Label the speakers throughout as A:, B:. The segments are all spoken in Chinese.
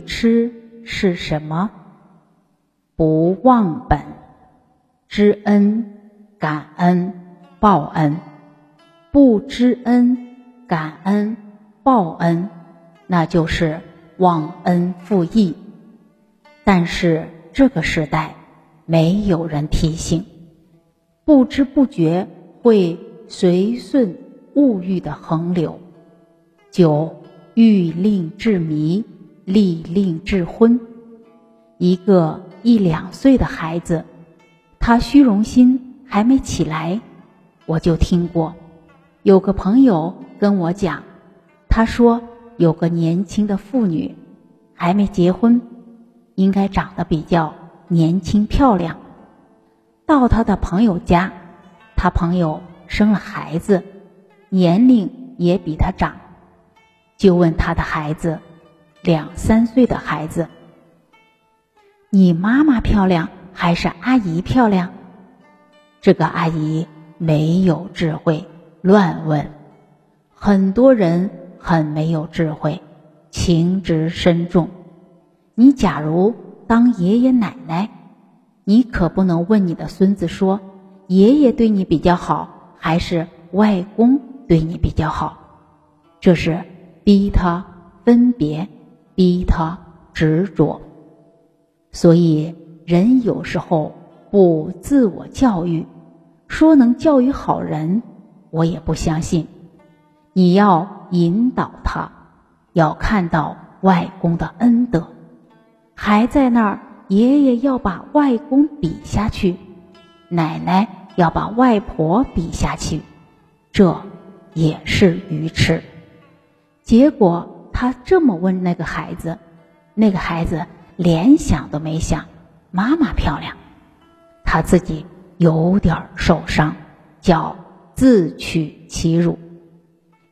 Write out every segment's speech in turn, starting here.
A: 痴是什么？不忘本，知恩感恩报恩，不知恩感恩报恩，那就是忘恩负义。但是这个时代没有人提醒，不知不觉会随顺物欲的横流，就欲令至迷，利令智昏。一个一两岁的孩子，他虚荣心还没起来，我就听过，有个朋友跟我讲，他说有个年轻的妇女还没结婚，应该长得比较年轻漂亮，到他的朋友家，他朋友生了孩子。年龄也比他长，就问他的孩子，两三岁的孩子：“你妈妈漂亮还是阿姨漂亮？”这个阿姨没有智慧，乱问。很多人很没有智慧，情执深重。你假如当爷爷奶奶，你可不能问你的孙子说：“爷爷对你比较好，还是外公？”对你比较好，这是逼他分别，逼他执着。所以人有时候不自我教育，说能教育好人，我也不相信。你要引导他，要看到外公的恩德，还在那儿，爷爷要把外公比下去，奶奶要把外婆比下去，这。也是愚痴。结果他这么问那个孩子，那个孩子连想都没想，妈妈漂亮，他自己有点受伤，叫自取其辱。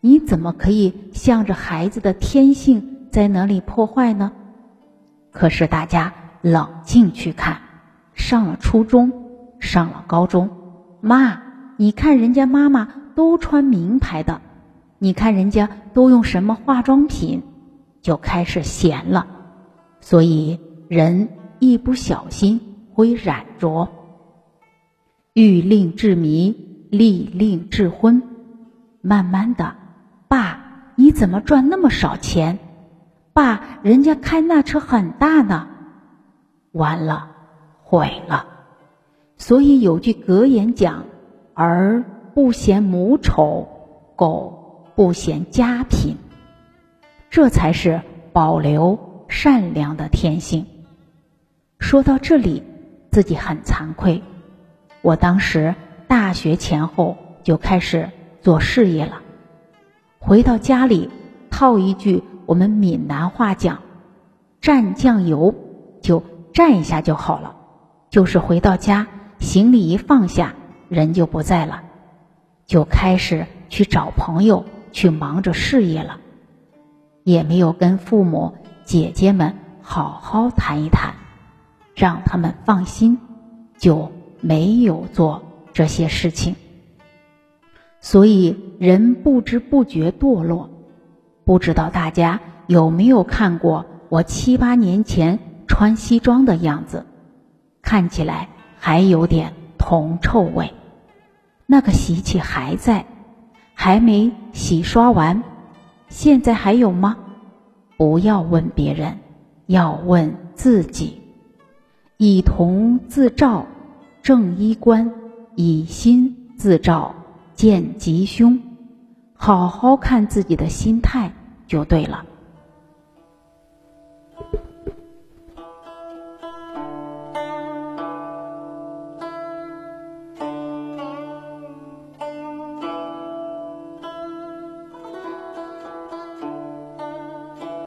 A: 你怎么可以向着孩子的天性在哪里破坏呢？可是大家冷静去看，上了初中，上了高中，妈，你看人家妈妈。都穿名牌的，你看人家都用什么化妆品，就开始闲了。所以人一不小心会染着。欲令智迷，利令智昏。慢慢的，爸，你怎么赚那么少钱？爸，人家开那车很大呢。完了，毁了。所以有句格言讲：儿。不嫌母丑，狗不嫌家贫，这才是保留善良的天性。说到这里，自己很惭愧。我当时大学前后就开始做事业了，回到家里套一句我们闽南话讲：“蘸酱油就蘸一下就好了。”就是回到家，行李一放下，人就不在了。就开始去找朋友，去忙着事业了，也没有跟父母姐姐们好好谈一谈，让他们放心，就没有做这些事情。所以人不知不觉堕落。不知道大家有没有看过我七八年前穿西装的样子，看起来还有点铜臭味。那个习气还在，还没洗刷完，现在还有吗？不要问别人，要问自己。以铜自照，正衣冠；以心自照，见吉凶。好好看自己的心态就对了。